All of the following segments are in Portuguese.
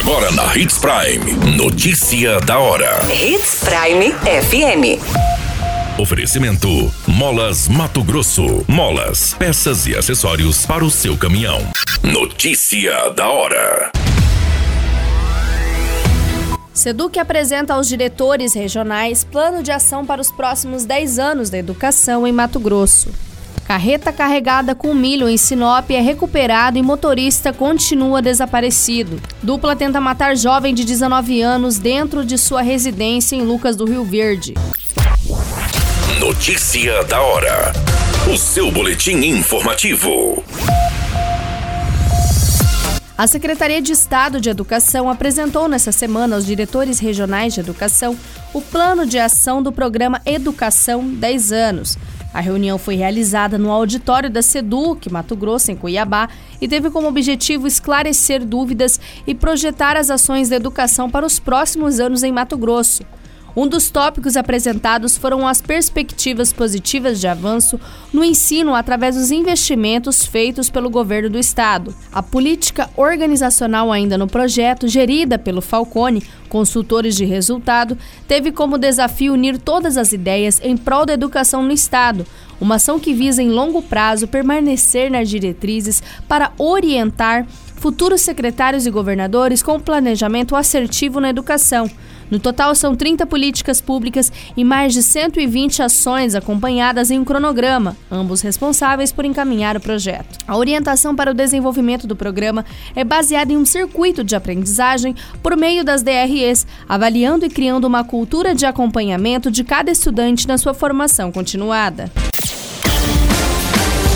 Agora na Hits Prime. Notícia da hora. Hits Prime FM. Oferecimento: Molas Mato Grosso. Molas, peças e acessórios para o seu caminhão. Notícia da hora. Seduc apresenta aos diretores regionais plano de ação para os próximos 10 anos da educação em Mato Grosso. Carreta carregada com milho em Sinop é recuperado e motorista continua desaparecido. Dupla tenta matar jovem de 19 anos dentro de sua residência em Lucas do Rio Verde. Notícia da hora. O seu boletim informativo. A Secretaria de Estado de Educação apresentou nesta semana aos diretores regionais de educação o plano de ação do programa Educação 10 anos. A reunião foi realizada no auditório da SEDUC, Mato Grosso, em Cuiabá, e teve como objetivo esclarecer dúvidas e projetar as ações da educação para os próximos anos em Mato Grosso. Um dos tópicos apresentados foram as perspectivas positivas de avanço no ensino através dos investimentos feitos pelo governo do estado. A política organizacional ainda no projeto, gerida pelo Falcone, consultores de resultado, teve como desafio unir todas as ideias em prol da educação no estado, uma ação que visa em longo prazo permanecer nas diretrizes para orientar futuros secretários e governadores com planejamento assertivo na educação. No total, são 30 políticas públicas e mais de 120 ações acompanhadas em um cronograma, ambos responsáveis por encaminhar o projeto. A orientação para o desenvolvimento do programa é baseada em um circuito de aprendizagem por meio das DREs, avaliando e criando uma cultura de acompanhamento de cada estudante na sua formação continuada.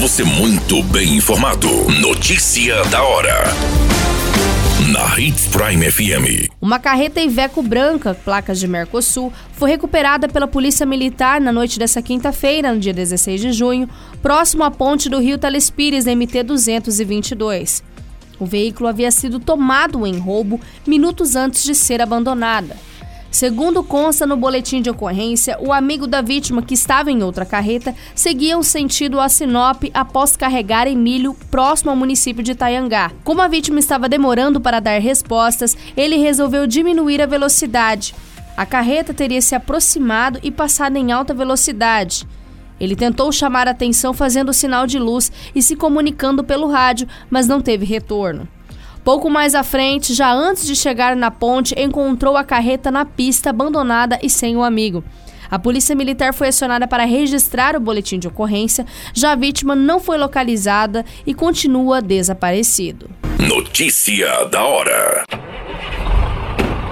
Você muito bem informado. Notícia da hora. Na Hits Prime FM. Uma carreta Iveco branca, placas de Mercosul, foi recuperada pela Polícia Militar na noite dessa quinta-feira, no dia 16 de junho, próximo à ponte do Rio Telespires, MT 222. O veículo havia sido tomado em roubo minutos antes de ser abandonada. Segundo consta no boletim de ocorrência, o amigo da vítima, que estava em outra carreta, seguia o sentido a Sinop após carregar em milho próximo ao município de Itaiangá. Como a vítima estava demorando para dar respostas, ele resolveu diminuir a velocidade. A carreta teria se aproximado e passado em alta velocidade. Ele tentou chamar a atenção fazendo sinal de luz e se comunicando pelo rádio, mas não teve retorno. Pouco mais à frente, já antes de chegar na ponte, encontrou a carreta na pista abandonada e sem o amigo. A polícia militar foi acionada para registrar o boletim de ocorrência, já a vítima não foi localizada e continua desaparecido. Notícia da hora.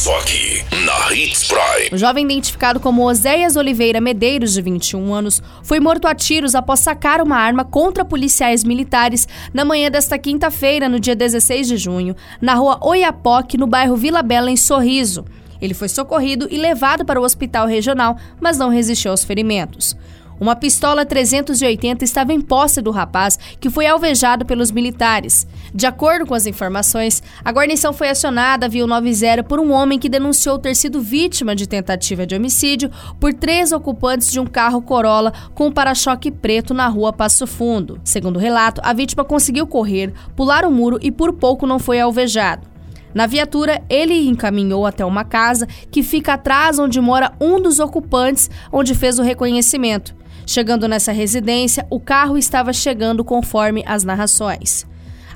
Só aqui, na Hits Prime. O jovem identificado como Oséias Oliveira Medeiros, de 21 anos, foi morto a tiros após sacar uma arma contra policiais militares na manhã desta quinta-feira, no dia 16 de junho, na rua Oiapoque, no bairro Vila Bela, em Sorriso. Ele foi socorrido e levado para o hospital regional, mas não resistiu aos ferimentos. Uma pistola 380 estava em posse do rapaz, que foi alvejado pelos militares. De acordo com as informações, a guarnição foi acionada via 90 por um homem que denunciou ter sido vítima de tentativa de homicídio por três ocupantes de um carro Corolla com para-choque preto na rua Passo Fundo. Segundo o relato, a vítima conseguiu correr, pular o muro e por pouco não foi alvejado. Na viatura, ele encaminhou até uma casa que fica atrás onde mora um dos ocupantes, onde fez o reconhecimento. Chegando nessa residência, o carro estava chegando conforme as narrações.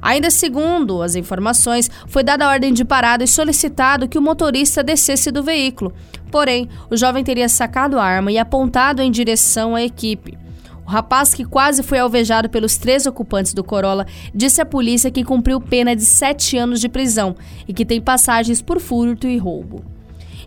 Ainda segundo as informações, foi dada a ordem de parada e solicitado que o motorista descesse do veículo. Porém, o jovem teria sacado a arma e apontado em direção à equipe. O rapaz, que quase foi alvejado pelos três ocupantes do Corolla, disse à polícia que cumpriu pena de sete anos de prisão e que tem passagens por furto e roubo.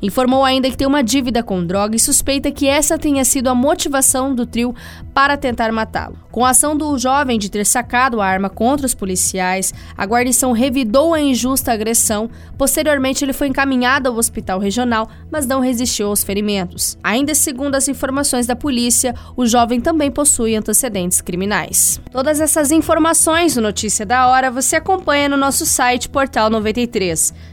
Informou ainda que tem uma dívida com droga e suspeita que essa tenha sido a motivação do trio para tentar matá-lo. Com a ação do jovem de ter sacado a arma contra os policiais, a guarnição revidou a injusta agressão. Posteriormente, ele foi encaminhado ao hospital regional, mas não resistiu aos ferimentos. Ainda segundo as informações da polícia, o jovem também possui antecedentes criminais. Todas essas informações no Notícia da Hora você acompanha no nosso site Portal 93.